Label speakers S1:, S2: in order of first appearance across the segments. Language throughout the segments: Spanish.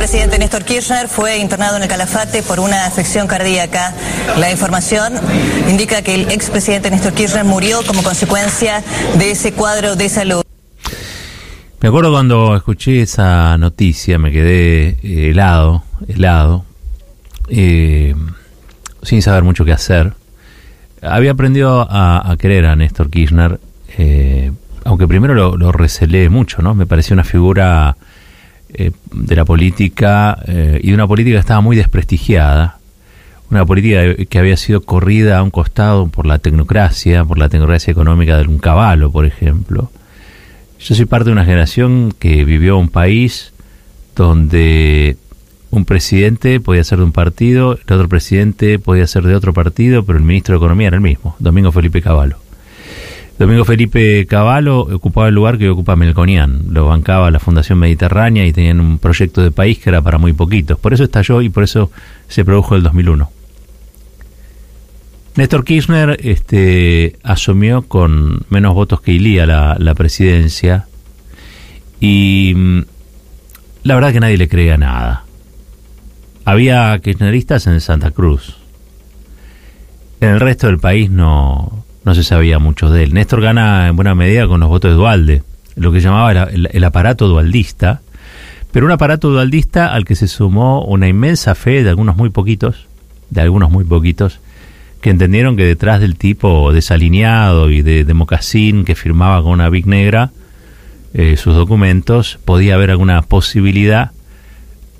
S1: expresidente Néstor Kirchner fue internado en el Calafate por una afección cardíaca. La información indica que el expresidente Néstor Kirchner murió como consecuencia de ese cuadro de salud.
S2: Me acuerdo cuando escuché esa noticia, me quedé eh, helado, helado, eh, sin saber mucho qué hacer. Había aprendido a, querer a Néstor Kirchner, eh, aunque primero lo, lo, recelé mucho, ¿no? Me pareció una figura de la política y de una política que estaba muy desprestigiada, una política que había sido corrida a un costado por la tecnocracia, por la tecnocracia económica de un caballo, por ejemplo yo soy parte de una generación que vivió un país donde un presidente podía ser de un partido, el otro presidente podía ser de otro partido, pero el ministro de Economía era el mismo, Domingo Felipe Cavallo. Domingo Felipe Cavallo ocupaba el lugar que ocupa Melconian, lo bancaba la Fundación Mediterránea y tenían un proyecto de país que era para muy poquitos. Por eso estalló y por eso se produjo el 2001. Néstor Kirchner este, asumió con menos votos que Ilía la, presidencia y mm, la verdad que nadie le creía nada. Había kirchneristas en Santa Cruz. En el resto del país no, no se sabía mucho de él. Néstor gana en buena medida con los votos de Dualde, lo que llamaba el aparato dualdista, pero un aparato dualdista al que se sumó una inmensa fe de algunos muy poquitos, de algunos muy poquitos, que entendieron que detrás del tipo desalineado y de, de mocasín que firmaba con una big negra eh, sus documentos, podía haber alguna posibilidad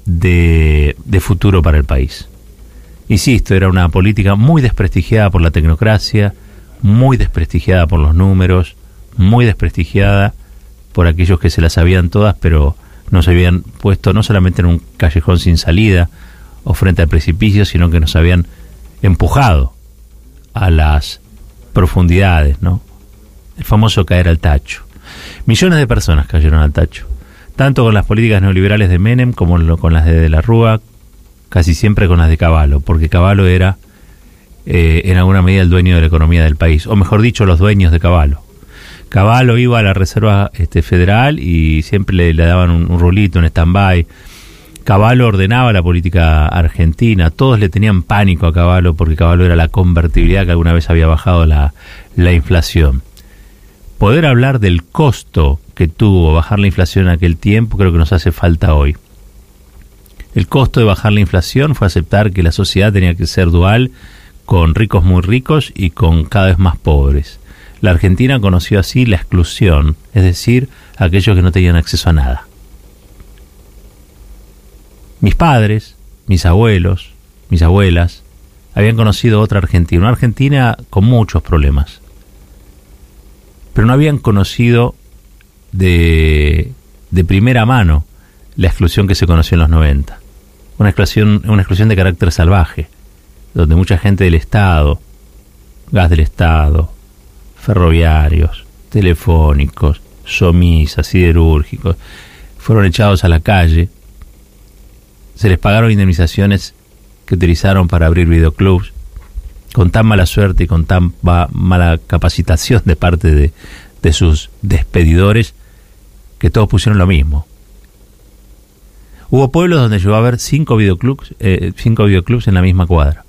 S2: de, de futuro para el país. Insisto, era una política muy desprestigiada por la tecnocracia, muy desprestigiada por los números, muy desprestigiada por aquellos que se las sabían todas, pero no se habían puesto no solamente en un callejón sin salida o frente al precipicio, sino que nos habían empujado a las profundidades, ¿no? El famoso caer al tacho. Millones de personas cayeron al tacho, tanto con las políticas neoliberales de Menem como con las de, de la Rúa, casi siempre con las de Caballo, porque Caballo era eh, en alguna medida el dueño de la economía del país, o mejor dicho, los dueños de Caballo. Caballo iba a la Reserva este, Federal y siempre le, daban un, un rulito, un stand-by, Caballo ordenaba la política argentina, todos le tenían pánico a Caballo porque Caballo era la convertibilidad que alguna vez había bajado la, la inflación. Poder hablar del costo que tuvo bajar la inflación en aquel tiempo creo que nos hace falta hoy. El costo de bajar la inflación fue aceptar que la sociedad tenía que ser dual, con ricos muy ricos y con cada vez más pobres. La Argentina conoció así la exclusión, es decir, aquellos que no tenían acceso a nada. Mis padres, mis abuelos, mis abuelas, habían conocido otra Argentina, una Argentina con muchos problemas, pero no habían conocido de, de primera mano la exclusión que se conoció en los 90, una exclusión, una exclusión de carácter salvaje, donde mucha gente del Estado, gas del Estado, ferroviarios, telefónicos, somisas, siderúrgicos, fueron echados a la calle se les pagaron indemnizaciones que utilizaron para abrir videoclubs, con tan mala suerte y con tan mala capacitación de parte de, de sus despedidores, que todos pusieron lo mismo. Hubo pueblos donde llegó a haber cinco videoclubs, eh, cinco videoclubs en la misma cuadra.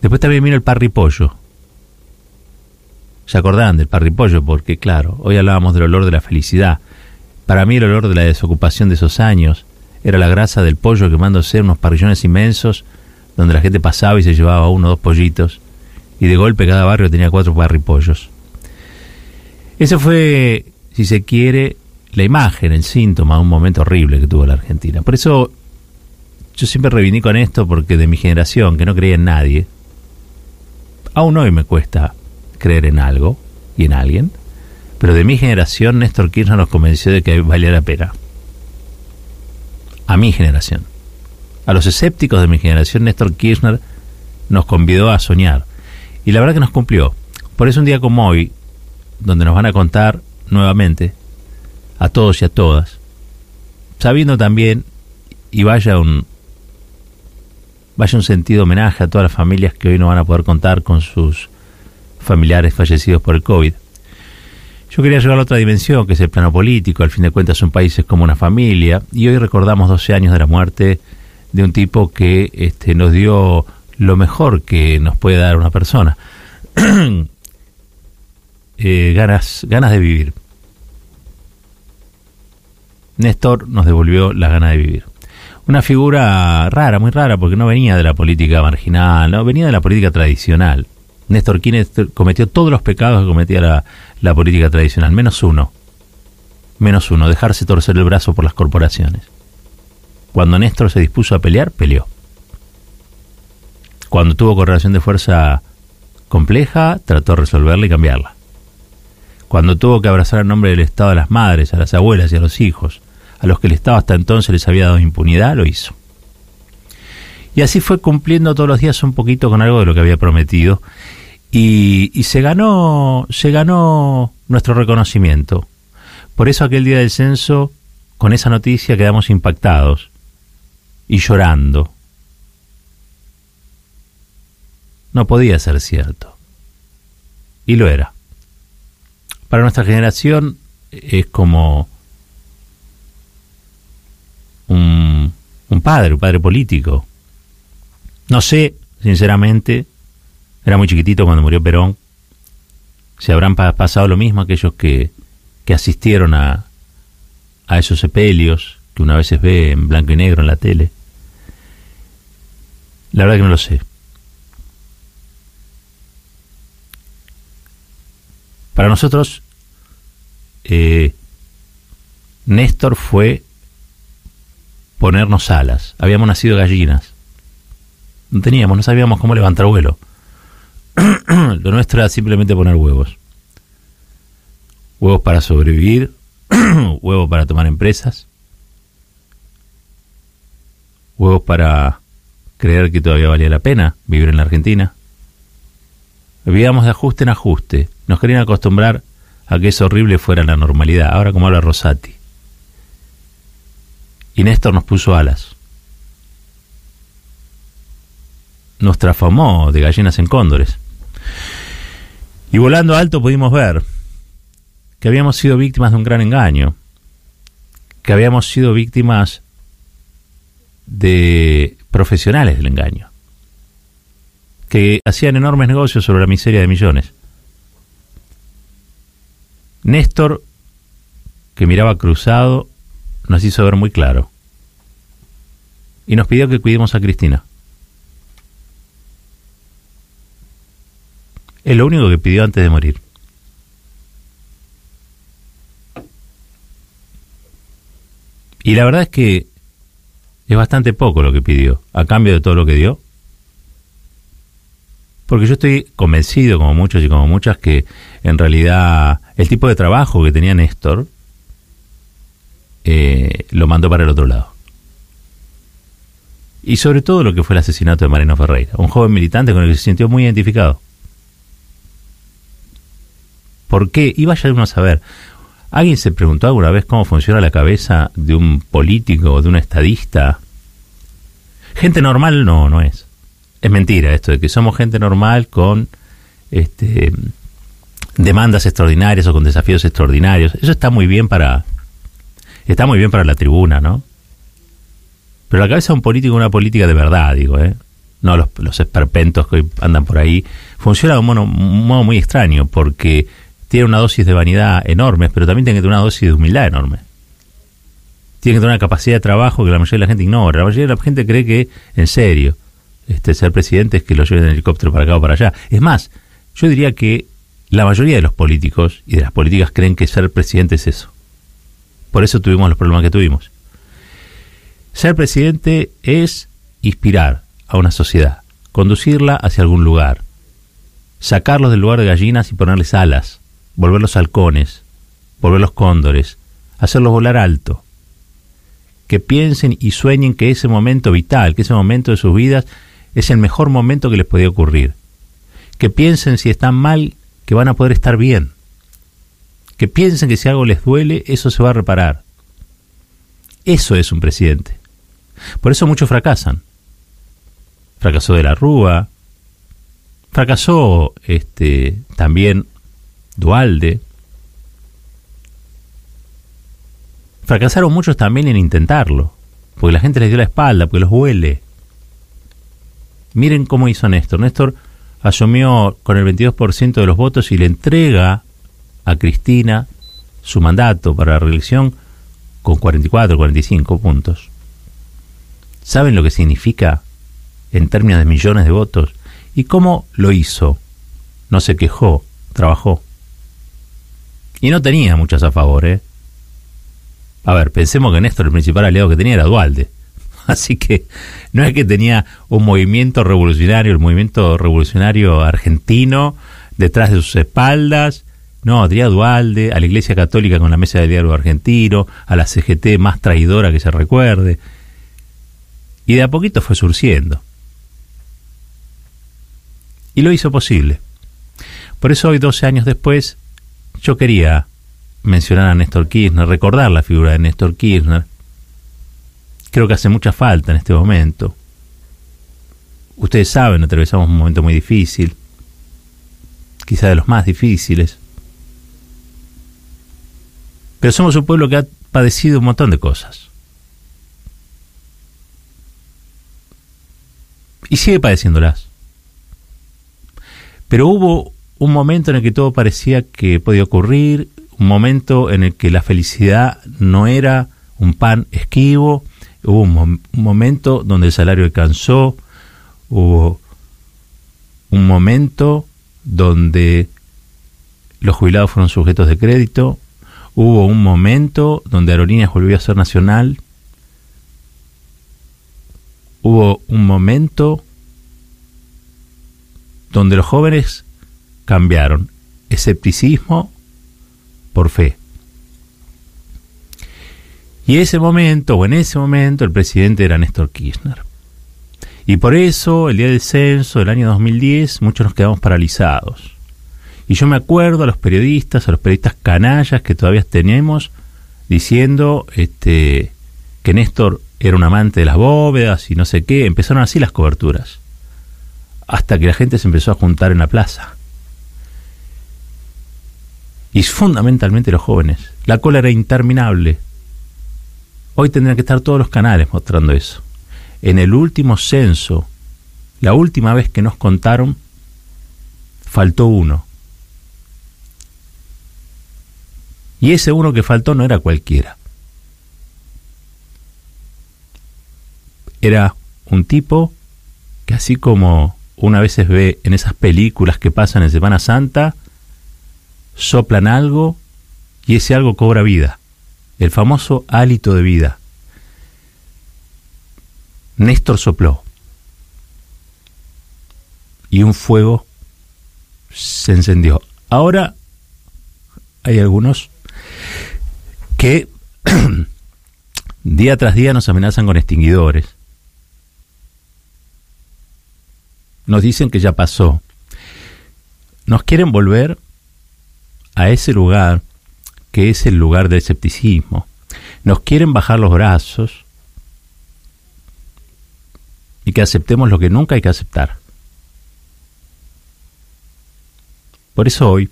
S2: Después también vino el parripollo. ¿Se acordarán del parripollo? Porque claro, hoy hablábamos del olor de la felicidad. Para mí el olor de la desocupación de esos años, era la grasa del pollo quemándose unos parrillones inmensos donde la gente pasaba y se llevaba uno o dos pollitos y de golpe cada barrio tenía cuatro parripollos. Ese fue, si se quiere, la imagen, el síntoma de un momento horrible que tuvo la Argentina. Por eso yo siempre reivindico en esto porque de mi generación, que no creía en nadie, aún hoy me cuesta creer en algo y en alguien, pero de mi generación Néstor Kirchner nos convenció de que valía la pena a mi generación. A los escépticos de mi generación, Néstor Kirchner nos convidó a soñar. Y la verdad que nos cumplió. Por eso un día como hoy, donde nos van a contar nuevamente, a todos y a todas, sabiendo también, y vaya un, vaya un sentido homenaje a todas las familias que hoy no van a poder contar con sus familiares fallecidos por el COVID. Yo quería llegar a otra dimensión, que es el plano político. Al fin de cuentas, un país es como una familia. Y hoy recordamos 12 años de la muerte de un tipo que este, nos dio lo mejor que nos puede dar una persona. Eh, ganas, ganas de vivir. Néstor nos devolvió la gana de vivir. Una figura rara, muy rara, porque no venía de la política marginal, no venía de la política tradicional. Néstor Kirchner cometió todos los pecados que cometía la, la política tradicional, menos uno. Menos uno, dejarse torcer el brazo por las corporaciones. Cuando Néstor se dispuso a pelear, peleó. Cuando tuvo correlación de fuerza compleja, trató de resolverla y cambiarla. Cuando tuvo que abrazar el nombre del Estado a las madres, a las abuelas y a los hijos, a los que el Estado hasta entonces les había dado impunidad, lo hizo. Y así fue cumpliendo todos los días un poquito con algo de lo que había prometido y, y, se ganó se ganó nuestro reconocimiento. Por eso aquel día del censo, con esa noticia quedamos impactados y llorando. No podía ser cierto. Y lo era. Para nuestra generación es como un, padre, un padre político. No sé, sinceramente, era muy chiquitito cuando murió Perón. Se habrán pasado lo mismo aquellos que, que asistieron a, a esos sepelios que una vez se ve en blanco y negro en la tele. La verdad que no lo sé. Para nosotros, eh, Néstor fue ponernos alas. Habíamos nacido gallinas. No teníamos, no sabíamos cómo levantar vuelo. Lo nuestro era simplemente poner huevos. Huevos para sobrevivir, huevos para tomar empresas, huevos para creer que todavía valía la pena vivir en la Argentina. Vivíamos de ajuste en ajuste. Nos querían acostumbrar a que eso horrible fuera la normalidad. Ahora como habla Rosati. Y Néstor nos puso alas. Nos transformó de gallinas en cóndores. Y volando alto pudimos ver que habíamos sido víctimas de un gran engaño, que habíamos sido víctimas de profesionales del engaño, que hacían enormes negocios sobre la miseria de millones. Néstor, que miraba cruzado, nos hizo ver muy claro y nos pidió que cuidemos a Cristina. Es lo único que pidió antes de morir. Y la verdad es que es bastante poco lo que pidió, a cambio de todo lo que dio. Porque yo estoy convencido, como muchos y como muchas, que en realidad el tipo de trabajo que tenía Néstor eh, lo mandó para el otro lado. Y sobre todo lo que fue el asesinato de Mariano Ferreira, un joven militante con el que se sintió muy identificado. ¿Por qué? Y vaya uno a saber. ¿Alguien se preguntó alguna vez cómo funciona la cabeza de un político o de un estadista? Gente normal no, no es. Es mentira esto de que somos gente normal con este, demandas extraordinarias o con desafíos extraordinarios. Eso está muy bien para está muy bien para la tribuna, ¿no? Pero la cabeza de un político es una política de verdad, digo, ¿eh? No los, esperpentos que andan por ahí. Funciona de un modo, un modo muy extraño porque tiene una dosis de vanidad enorme, pero también tiene que tener una dosis de humildad enorme. Tiene que tener una capacidad de trabajo que la mayoría de la gente ignora. La mayoría de la gente cree que, en serio, este ser presidente es que lo lleven en helicóptero para acá o para allá. Es más, yo diría que la mayoría de los políticos y de las políticas creen que ser presidente es eso. Por eso tuvimos los problemas que tuvimos. Ser presidente es inspirar a una sociedad, conducirla hacia algún lugar, sacarlos del lugar de gallinas y ponerles alas, volverlos halcones, volverlos cóndores, hacerlos volar alto. Que piensen y sueñen que ese momento vital, que ese momento de sus vidas es el mejor momento que les podía ocurrir. Que piensen si están mal, que van a poder estar bien. Que piensen que si algo les duele, eso se va a reparar. Eso es un presidente. Por eso muchos fracasan. Fracasó de la Rúa, fracasó este, también Dualde, fracasaron muchos también en intentarlo, porque la gente les dio la espalda, porque los huele. Miren cómo hizo Néstor. Néstor asumió con el 22% de los votos y le entrega a Cristina su mandato para la reelección con 44, 45 puntos. ¿Saben lo que significa en términos de millones de votos? ¿Y cómo lo hizo? No se quejó, trabajó. Y no tenía muchas a favor, ¿eh? A ver, pensemos que Néstor el principal aliado que tenía era Dualde. Así que no es que tenía un movimiento revolucionario, el movimiento revolucionario argentino, detrás de sus espaldas. No, a Dualde, a la Iglesia Católica con la Mesa de Diálogo Argentino, a la CGT más traidora que se recuerde. Y de a poquito fue surciendo. Y lo hizo posible. Por eso hoy, 12 años después, yo quería mencionar a Néstor Kirchner, recordar la figura de Néstor Kirchner. Creo que hace mucha falta en este momento. Ustedes saben, atravesamos un momento muy difícil, quizá de los más difíciles. Pero somos un pueblo que ha padecido un montón de cosas. Y sigue padeciéndolas. Pero hubo un momento en el que todo parecía que podía ocurrir, un momento en el que la felicidad no era un pan esquivo, hubo un, momento donde el salario alcanzó, hubo un momento donde los jubilados fueron sujetos de crédito, hubo un momento donde Aerolíneas volvió a ser nacional, hubo un momento donde los jóvenes cambiaron escepticismo por fe. Y ese momento, o en ese momento, el presidente era Néstor Kirchner. Y por eso, el día del censo del año 2010, muchos nos quedamos paralizados. Y yo me acuerdo a los periodistas, a los periodistas canallas que todavía tenemos, diciendo este, que Néstor era un amante de las bóvedas y no sé qué. Empezaron así las coberturas. Hasta que la gente se empezó a juntar en la plaza y fundamentalmente los jóvenes. La cola era interminable. Hoy tendrían que estar todos los canales mostrando eso. En el último censo, la última vez que nos contaron, faltó uno. Y ese uno que faltó no era cualquiera. Era un tipo que así como una vez ve en esas películas que pasan en Semana Santa, soplan algo y ese algo cobra vida, el famoso hálito de vida. Néstor sopló y un fuego se encendió. Ahora hay algunos que día tras día nos amenazan con extinguidores. Nos dicen que ya pasó. Nos quieren volver a ese lugar que es el lugar del escepticismo. Nos quieren bajar los brazos y que aceptemos lo que nunca hay que aceptar. Por eso hoy,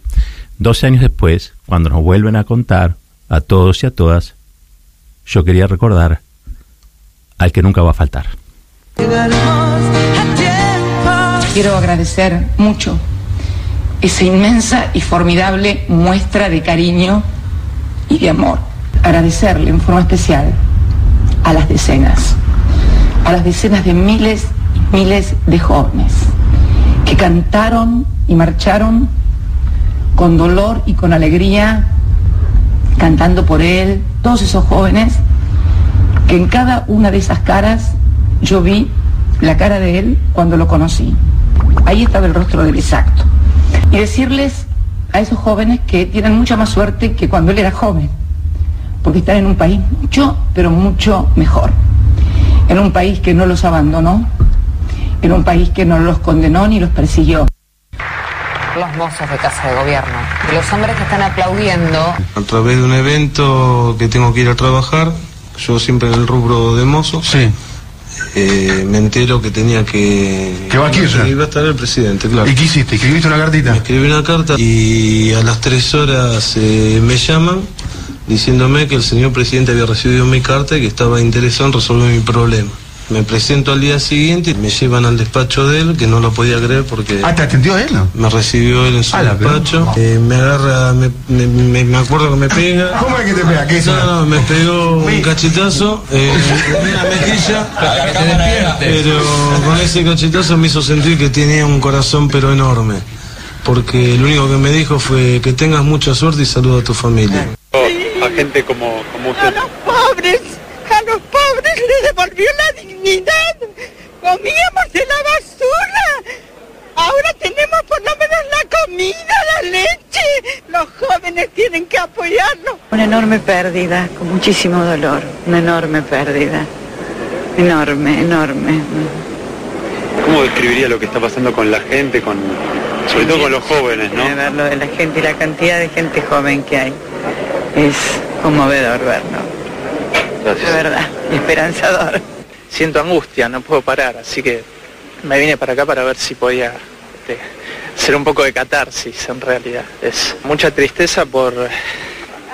S2: 12 años después, cuando nos vuelven a contar a todos y a todas, yo quería recordar al que nunca va a faltar.
S3: Quiero agradecer mucho esa inmensa y formidable muestra de cariño y de amor. Agradecerle en forma especial a las decenas, a las decenas de miles y miles de jóvenes que cantaron y marcharon con dolor y con alegría, cantando por él, todos esos jóvenes, que en cada una de esas caras yo vi la cara de él cuando lo conocí. Ahí estaba el rostro del exacto y decirles a esos jóvenes que tienen mucha más suerte que cuando él era joven, porque están en un país mucho, pero mucho mejor, en un país que no los abandonó, en un país que no los condenó ni los persiguió.
S4: Los mozos de Casa de Gobierno, y los hombres que están aplaudiendo.
S5: A través de un evento que tengo que ir a trabajar, yo siempre en el rubro de mozo.
S6: Sí
S5: eh, me entero que tenía que...
S6: ¿Que va a
S5: Iba a estar el presidente, claro.
S6: ¿Y qué hiciste? ¿Escribiste una cartita?
S5: escribí una carta y a las tres horas eh, me llaman diciéndome que el señor presidente había recibido mi carta y que estaba interesado en resolver mi problema. Me presento al día siguiente y me llevan al despacho de él, que no lo podía creer porque...
S6: Ah, ¿te atendió él, no?
S5: Me recibió él en su
S6: Ah,
S5: despacho. Eh, me agarra, me, me- me- me acuerdo que me pega.
S6: ¿Cómo es que te pega? ¿Qué es
S5: No, no, me pegó un cachetazo eh, en una mejilla, pero con ese cachetazo me hizo sentir que tenía un corazón pero enorme. Porque lo único que me dijo fue que tengas mucha suerte y saluda a tu familia.
S7: a gente como, como usted.
S8: pobres, a los les devolvió la dignidad. Comíamos de la basura. Ahora tenemos por lo menos la comida, la leche. Los jóvenes tienen que apoyarnos.
S3: Una enorme pérdida, con muchísimo dolor, una enorme pérdida. Enorme, enorme.
S7: ¿Cómo describiría lo que está pasando con la gente, con, sobre todo con los jóvenes, no?
S3: ver lo de la gente y la cantidad de gente joven que hay. Es conmovedor verlo, de verdad, esperanzador.
S9: siento angustia, no puedo parar, así que me vine para acá para ver si podía este, hacer un poco de catarsis en realidad. Es mucha tristeza por,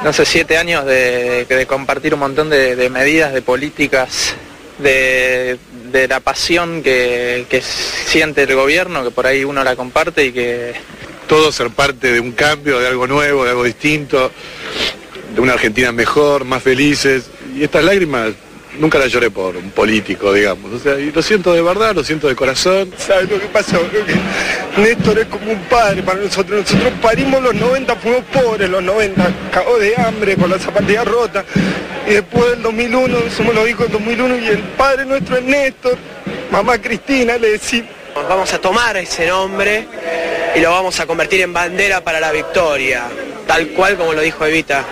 S9: no sé, siete años de, de compartir un montón de, de medidas, de políticas, de, de la pasión que, que siente el gobierno, que por ahí uno la comparte y que
S7: Todo ser parte de un cambio, de algo nuevo, de algo distinto, de una Argentina mejor, más felices. Y estas lágrimas nunca las lloré por un político, digamos. O sea, y lo siento de verdad, lo siento de corazón.
S8: ¿Sabes lo que pasó? Creo que Néstor es como un padre para nosotros. Nosotros parimos los 90, fuimos pobres los 90, cagó de hambre con la zapatilla rota. Y después del 2001, somos los hijos del 2001 y el padre nuestro es Néstor. Mamá Cristina le decimos.
S9: Vamos a tomar ese nombre y lo vamos a convertir en bandera para la victoria, tal cual como lo dijo Evita.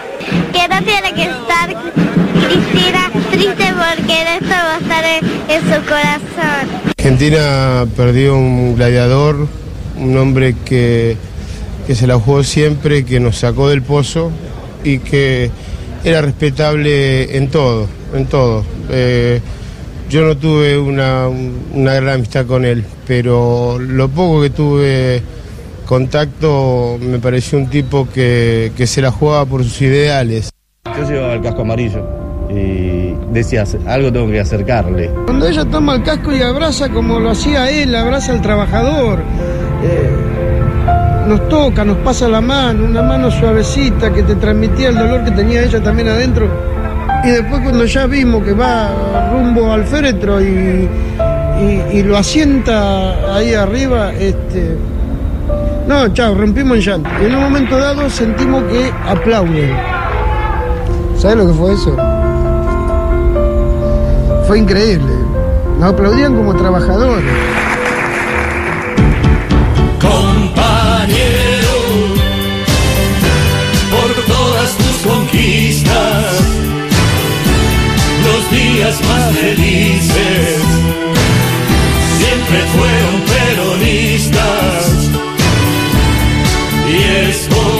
S10: que no tiene que estar Cristina triste porque esto va a estar en, en su corazón.
S8: Argentina perdió un gladiador, un hombre que, que se la jugó siempre, que nos sacó del pozo y que era respetable en todo, en todo. Eh, yo no tuve una, una gran amistad con él, pero lo poco que tuve contacto me pareció un tipo que, que se la jugaba por sus ideales.
S11: Yo llevaba el casco amarillo y decía, algo tengo que acercarle.
S8: Cuando ella toma el casco y abraza como lo hacía él, abraza al trabajador, eh, nos toca, nos pasa la mano, una mano suavecita que te transmitía el dolor que tenía ella también adentro. Y después cuando ya vimos que va rumbo al féretro y, y- y lo asienta ahí arriba, este, no, chao, rompimos en llanto. Y en un momento dado sentimos que aplauden. ¿Sabes lo que fue eso? Fue increíble. Nos aplaudían como trabajadores.
S12: compañero, por todas tus conquistas, los días más felices siempre fueron peronistas y es por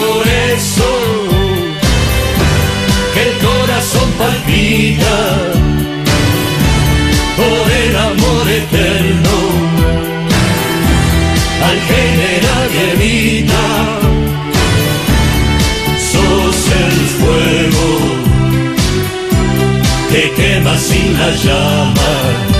S12: quema sin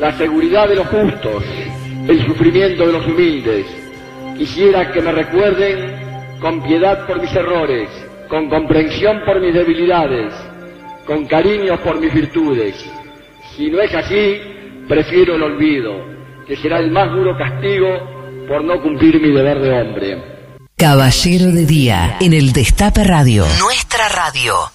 S13: la seguridad de los justos, el sufrimiento de los humildes. Quisiera que me recuerden con piedad por mis errores, con comprensión por mis debilidades, con cariño por mis virtudes. Si no es así, prefiero el olvido, que será el más duro castigo por no cumplir mi deber de hombre.
S6: Caballero de Día en el Destape Radio. Nuestra radio.